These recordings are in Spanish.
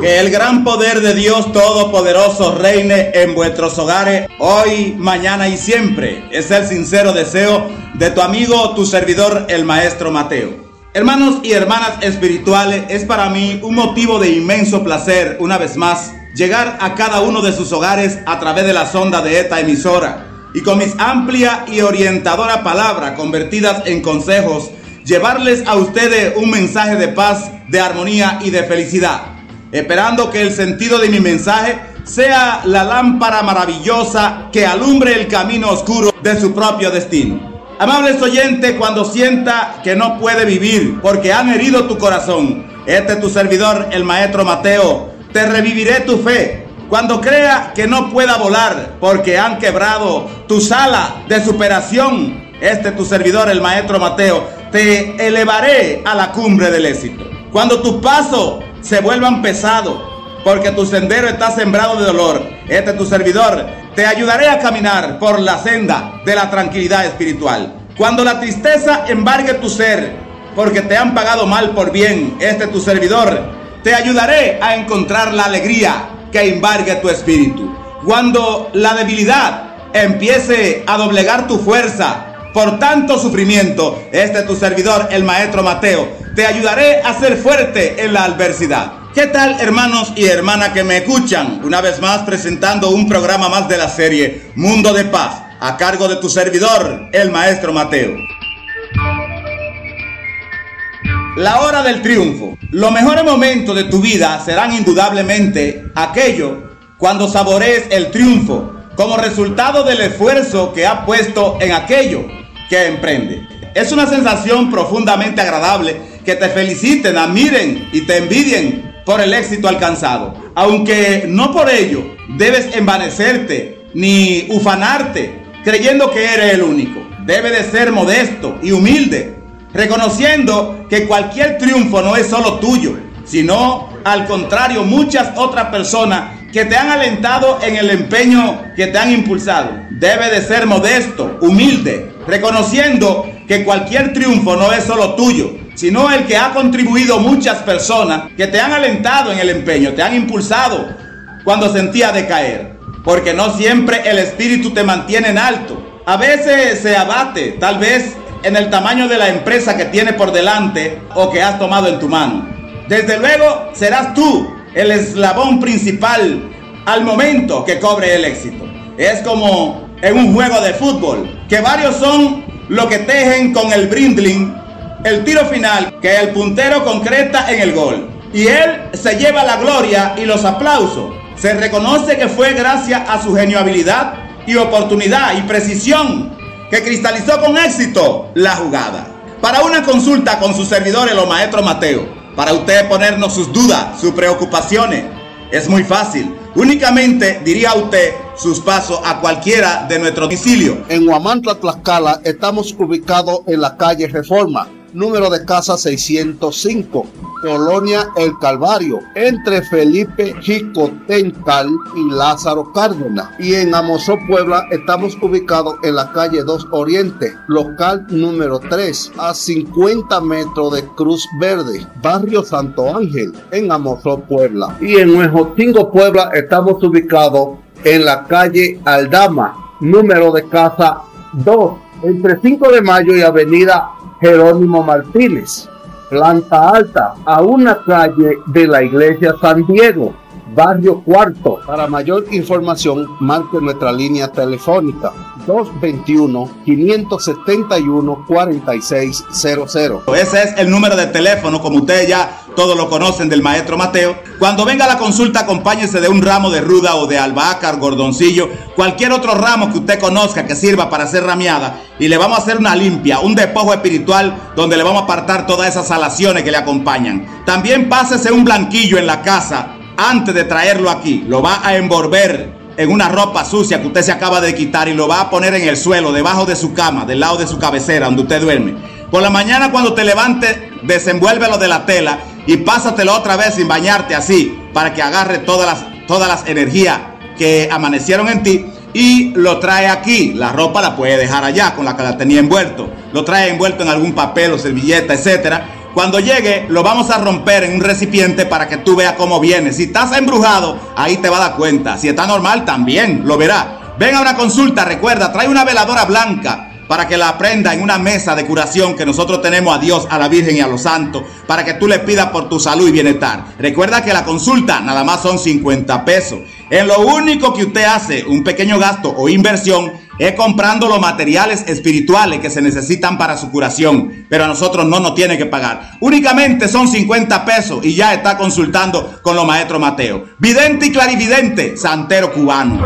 Que el gran poder de Dios Todopoderoso reine en vuestros hogares hoy, mañana y siempre. Es el sincero deseo de tu amigo, tu servidor, el maestro Mateo. Hermanos y hermanas espirituales, es para mí un motivo de inmenso placer, una vez más, llegar a cada uno de sus hogares a través de la sonda de esta emisora y con mis amplia y orientadora palabra convertidas en consejos, llevarles a ustedes un mensaje de paz, de armonía y de felicidad, esperando que el sentido de mi mensaje sea la lámpara maravillosa que alumbre el camino oscuro de su propio destino. Amables oyentes, cuando sienta que no puede vivir porque han herido tu corazón, este es tu servidor, el maestro Mateo, te reviviré tu fe. Cuando crea que no pueda volar porque han quebrado tu sala de superación, este es tu servidor, el maestro Mateo, te elevaré a la cumbre del éxito. Cuando tus pasos se vuelvan pesados porque tu sendero está sembrado de dolor, este es tu servidor, te ayudaré a caminar por la senda de la tranquilidad espiritual. Cuando la tristeza embargue tu ser porque te han pagado mal por bien, este es tu servidor, te ayudaré a encontrar la alegría que embargue tu espíritu. Cuando la debilidad empiece a doblegar tu fuerza por tanto sufrimiento, este es tu servidor, el maestro Mateo, te ayudaré a ser fuerte en la adversidad. ¿Qué tal hermanos y hermanas que me escuchan? Una vez más presentando un programa más de la serie Mundo de Paz, a cargo de tu servidor, el maestro Mateo. La hora del triunfo. Los mejores momentos de tu vida serán indudablemente aquellos cuando saborees el triunfo como resultado del esfuerzo que ha puesto en aquello que emprende. Es una sensación profundamente agradable que te feliciten, admiren y te envidien por el éxito alcanzado. Aunque no por ello debes envanecerte ni ufanarte creyendo que eres el único. Debe de ser modesto y humilde reconociendo que cualquier triunfo no es solo tuyo, sino al contrario muchas otras personas que te han alentado en el empeño que te han impulsado. Debe de ser modesto, humilde, reconociendo que cualquier triunfo no es solo tuyo, sino el que ha contribuido muchas personas que te han alentado en el empeño, te han impulsado cuando sentía decaer. Porque no siempre el espíritu te mantiene en alto. A veces se abate, tal vez en el tamaño de la empresa que tienes por delante o que has tomado en tu mano. Desde luego serás tú el eslabón principal al momento que cobre el éxito. Es como en un juego de fútbol, que varios son los que tejen con el brindling el tiro final que el puntero concreta en el gol. Y él se lleva la gloria y los aplausos. Se reconoce que fue gracias a su genialidad y oportunidad y precisión que cristalizó con éxito la jugada. Para una consulta con sus servidores, los maestros Mateo, para usted ponernos sus dudas, sus preocupaciones, es muy fácil. Únicamente diría usted sus pasos a cualquiera de nuestro domicilio. En Huamantla, Tlaxcala, estamos ubicados en la calle Reforma número de casa 605, Colonia El Calvario, entre Felipe Jicotencal y Lázaro Cárdenas. Y en Amozó, Puebla, estamos ubicados en la calle 2 Oriente, local número 3, a 50 metros de Cruz Verde, barrio Santo Ángel, en Amozó, Puebla. Y en Huejotingo, Puebla, estamos ubicados en la calle Aldama, número de casa 2, entre 5 de mayo y avenida Jerónimo Martínez, planta alta, a una calle de la iglesia San Diego, barrio cuarto. Para mayor información, marque nuestra línea telefónica 221-571-4600. Ese es el número de teléfono, como ustedes ya todos lo conocen del maestro Mateo. Cuando venga la consulta, acompáñese de un ramo de ruda o de albahaca, gordoncillo, cualquier otro ramo que usted conozca que sirva para hacer rameada y le vamos a hacer una limpia, un despojo espiritual donde le vamos a apartar todas esas alaciones que le acompañan. También pásese un blanquillo en la casa antes de traerlo aquí. Lo va a envolver en una ropa sucia que usted se acaba de quitar y lo va a poner en el suelo, debajo de su cama, del lado de su cabecera, donde usted duerme. Por la mañana cuando te levante, desenvuélvelo de la tela y pásatelo otra vez sin bañarte así, para que agarre todas las, todas las energías que amanecieron en ti. y lo trae aquí. La ropa la puede dejar allá con la que la tenía envuelto. Lo trae envuelto en algún papel o servilleta, etcétera. Cuando llegue, lo vamos a romper en un recipiente para que tú veas cómo viene. Si estás embrujado, ahí te va a dar cuenta. Si está normal, también lo verá. Ven a una consulta, recuerda, trae una veladora blanca para que la prenda en una mesa de curación que nosotros tenemos a Dios, a la Virgen y a los santos, para que tú le pidas por tu salud y bienestar. Recuerda que la consulta nada más son 50 pesos. En lo único que usted hace un pequeño gasto o inversión es comprando los materiales espirituales que se necesitan para su curación, pero a nosotros no nos tiene que pagar. Únicamente son 50 pesos y ya está consultando con los maestros Mateo. Vidente y clarividente, santero cubano.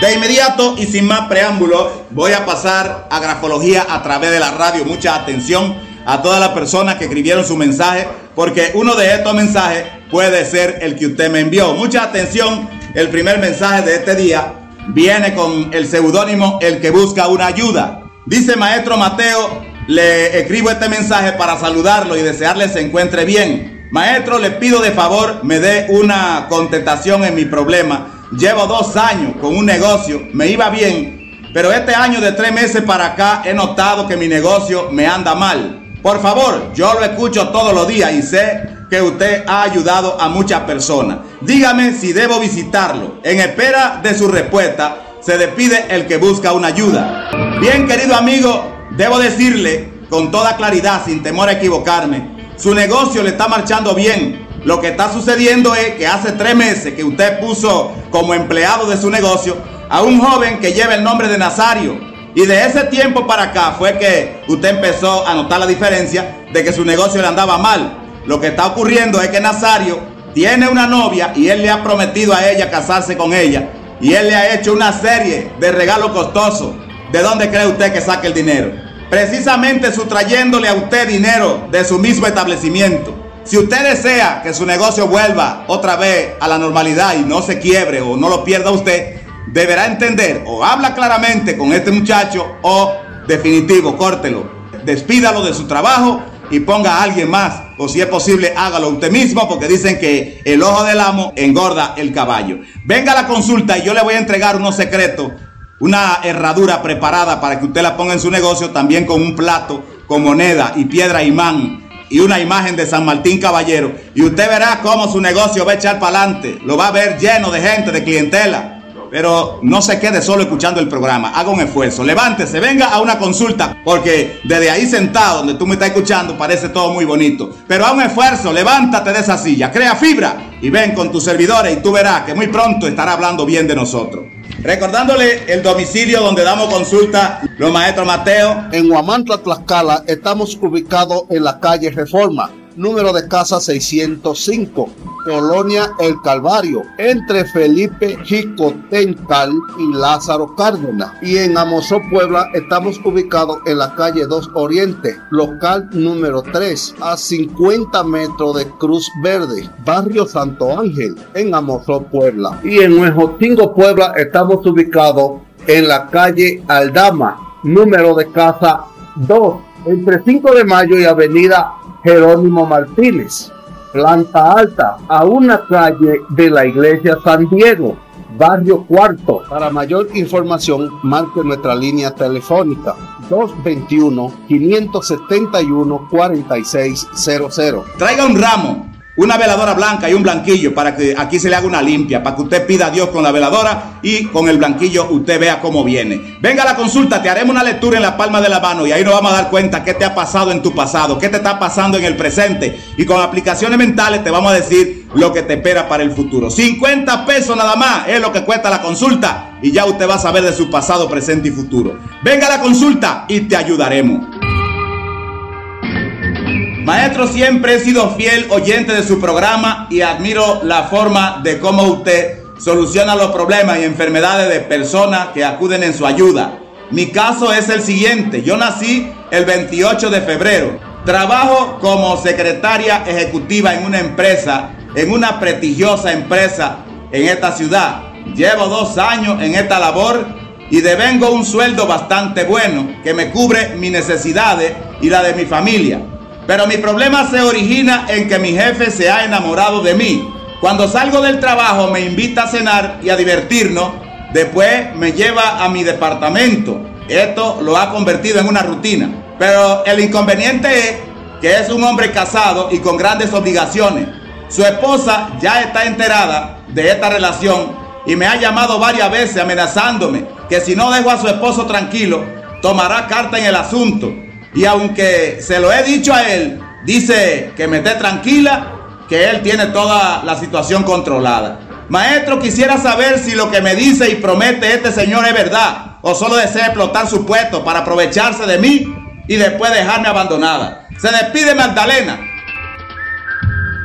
De inmediato y sin más preámbulos, voy a pasar a grafología a través de la radio. Mucha atención a todas las personas que escribieron su mensaje, porque uno de estos mensajes puede ser el que usted me envió. Mucha atención, el primer mensaje de este día viene con el seudónimo El que busca una ayuda. Dice Maestro Mateo, le escribo este mensaje para saludarlo y desearle se encuentre bien. Maestro, le pido de favor me dé una contestación en mi problema Llevo dos años con un negocio, me iba bien, pero este año de tres meses para acá he notado que mi negocio me anda mal. Por favor, yo lo escucho todos los días y sé que usted ha ayudado a muchas personas. Dígame si debo visitarlo. En espera de su respuesta, se despide el que busca una ayuda. Bien, querido amigo, debo decirle con toda claridad, sin temor a equivocarme, su negocio le está marchando bien. Lo que está sucediendo es que hace tres meses que usted puso como empleado de su negocio a un joven que lleva el nombre de Nazario. Y de ese tiempo para acá fue que usted empezó a notar la diferencia de que su negocio le andaba mal. Lo que está ocurriendo es que Nazario tiene una novia y él le ha prometido a ella casarse con ella. Y él le ha hecho una serie de regalos costosos. ¿De dónde cree usted que saque el dinero? Precisamente sustrayéndole a usted dinero de su mismo establecimiento. Si usted desea que su negocio vuelva otra vez a la normalidad y no se quiebre o no lo pierda usted, deberá entender o habla claramente con este muchacho o definitivo, córtelo. Despídalo de su trabajo y ponga a alguien más. O si es posible, hágalo usted mismo porque dicen que el ojo del amo engorda el caballo. Venga a la consulta y yo le voy a entregar unos secretos, una herradura preparada para que usted la ponga en su negocio también con un plato, con moneda y piedra imán y una imagen de San Martín Caballero. Y usted verá cómo su negocio va a echar para adelante. Lo va a ver lleno de gente, de clientela. Pero no se quede solo escuchando el programa. Haga un esfuerzo. Levántese, venga a una consulta. Porque desde ahí sentado, donde tú me estás escuchando, parece todo muy bonito. Pero a un esfuerzo, levántate de esa silla. Crea fibra y ven con tus servidores y tú verás que muy pronto estará hablando bien de nosotros. Recordándole el domicilio donde damos consulta los maestros Mateo. En Huamantla, Tlaxcala, estamos ubicados en la calle Reforma número de casa 605, Colonia El Calvario, entre Felipe Jicotencal y Lázaro Cárdenas. Y en Amosó, Puebla, estamos ubicados en la calle 2 Oriente, local número 3, a 50 metros de Cruz Verde, barrio Santo Ángel, en Amosó, Puebla. Y en Huejotingo, Puebla, estamos ubicados en la calle Aldama, número de casa 2, entre 5 de mayo y avenida Jerónimo Martínez, planta alta, a una calle de la iglesia San Diego, barrio cuarto. Para mayor información, marque nuestra línea telefónica 221-571-4600. Traiga un ramo una veladora blanca y un blanquillo para que aquí se le haga una limpia, para que usted pida a Dios con la veladora y con el blanquillo usted vea cómo viene. Venga a la consulta, te haremos una lectura en la palma de la mano y ahí nos vamos a dar cuenta qué te ha pasado en tu pasado, qué te está pasando en el presente y con aplicaciones mentales te vamos a decir lo que te espera para el futuro. 50 pesos nada más es lo que cuesta la consulta y ya usted va a saber de su pasado, presente y futuro. Venga a la consulta y te ayudaremos. Maestro, siempre he sido fiel oyente de su programa y admiro la forma de cómo usted soluciona los problemas y enfermedades de personas que acuden en su ayuda. Mi caso es el siguiente. Yo nací el 28 de febrero. Trabajo como secretaria ejecutiva en una empresa, en una prestigiosa empresa en esta ciudad. Llevo dos años en esta labor y devengo un sueldo bastante bueno que me cubre mis necesidades y la de mi familia. Pero mi problema se origina en que mi jefe se ha enamorado de mí Cuando salgo del trabajo me invita a cenar y a divertirnos. Después me lleva a mi departamento. Esto lo ha convertido en una rutina. Pero el inconveniente es que es un hombre casado y con grandes obligaciones. Su esposa ya está enterada de esta relación y me ha llamado varias veces amenazándome que si no dejo a su esposo tranquilo, tomará carta en el asunto. Y aunque se lo he dicho a él, dice que me esté tranquila, que él tiene toda la situación controlada. Maestro, quisiera saber si lo que me dice y promete este señor es verdad o solo desea explotar su puesto para aprovecharse de mí y después dejarme abandonada. Se despide Magdalena.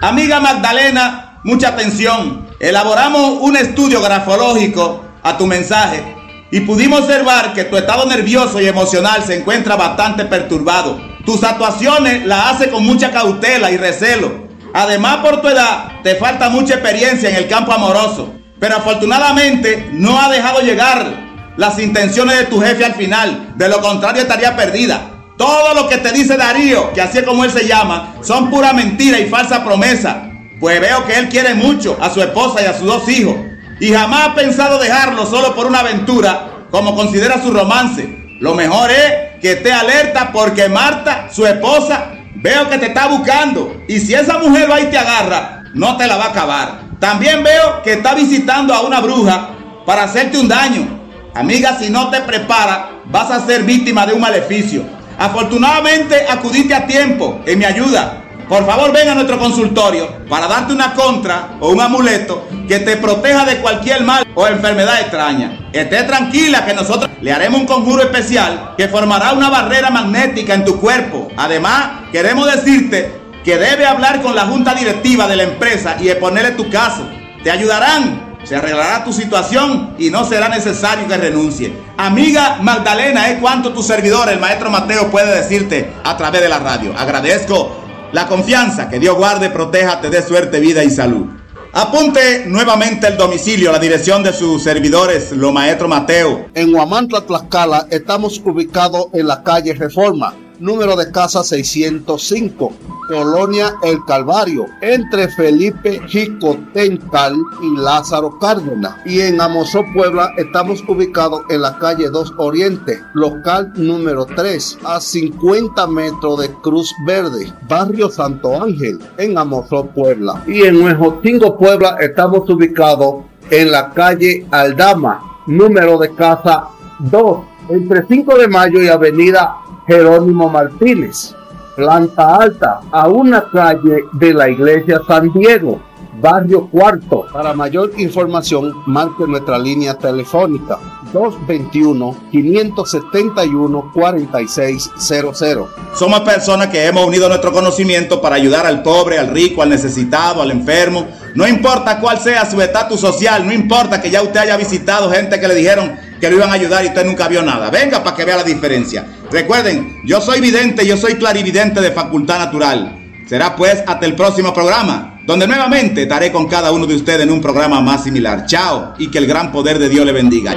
Amiga Magdalena, mucha atención. Elaboramos un estudio grafológico a tu mensaje y pudimos observar que tu estado nervioso y emocional se encuentra bastante perturbado. Tus actuaciones las hace con mucha cautela y recelo. Además, por tu edad, te falta mucha experiencia en el campo amoroso. Pero afortunadamente no ha dejado llegar las intenciones de tu jefe al final. De lo contrario, estaría perdida. Todo lo que te dice Darío, que así es como él se llama, son pura mentira y falsa promesa. Pues veo que él quiere mucho a su esposa y a sus dos hijos. Y jamás ha pensado dejarlo solo por una aventura, como considera su romance. Lo mejor es que esté alerta porque Marta, su esposa, veo que te está buscando. Y si esa mujer va y te agarra, no te la va a acabar. También veo que está visitando a una bruja para hacerte un daño. Amiga, si no te preparas, vas a ser víctima de un maleficio. Afortunadamente acudiste a tiempo en mi ayuda. Por favor, ven a nuestro consultorio para darte una contra o un amuleto que te proteja de cualquier mal o enfermedad extraña. Esté tranquila que nosotros le haremos un conjuro especial que formará una barrera magnética en tu cuerpo. Además, queremos decirte que debe hablar con la junta directiva de la empresa y exponerle tu caso. Te ayudarán se arreglará tu situación y no será necesario que renuncie. Amiga Magdalena, es cuanto tu servidor, el maestro Mateo, puede decirte a través de la radio. Agradezco la confianza, que Dios guarde, proteja, te dé suerte, vida y salud. Apunte nuevamente el domicilio, la dirección de sus servidores, lo maestro Mateo. En Huamantla, Tlaxcala, estamos ubicados en la calle Reforma, número de casa 605, Colonia El Calvario, entre Felipe Jicotencal y Lázaro Cárdenas. Y en Amozó, Puebla, estamos ubicados en la calle 2 Oriente, local número 3, a 50 metros de Cruz Verde, barrio Santo Ángel, en Amozó, Puebla. Y en Huejotingo, Puebla, estamos ubicados en la calle Aldama, número de casa 2, entre 5 de mayo y avenida Jerónimo Martínez, planta alta, a una calle de la iglesia San Diego, barrio cuarto. Para mayor información, marque nuestra línea telefónica 221-571-4600. Somos personas que hemos unido nuestro conocimiento para ayudar al pobre, al rico, al necesitado, al enfermo. No importa cuál sea su estatus social, no importa que ya usted haya visitado gente que le dijeron que lo iban a ayudar y usted nunca vio nada. Venga para que vea la diferencia. Recuerden, yo soy vidente, yo soy clarividente de facultad natural. Será pues hasta el próximo programa, donde nuevamente estaré con cada uno de ustedes en un programa más similar. Chao y que el gran poder de Dios le bendiga.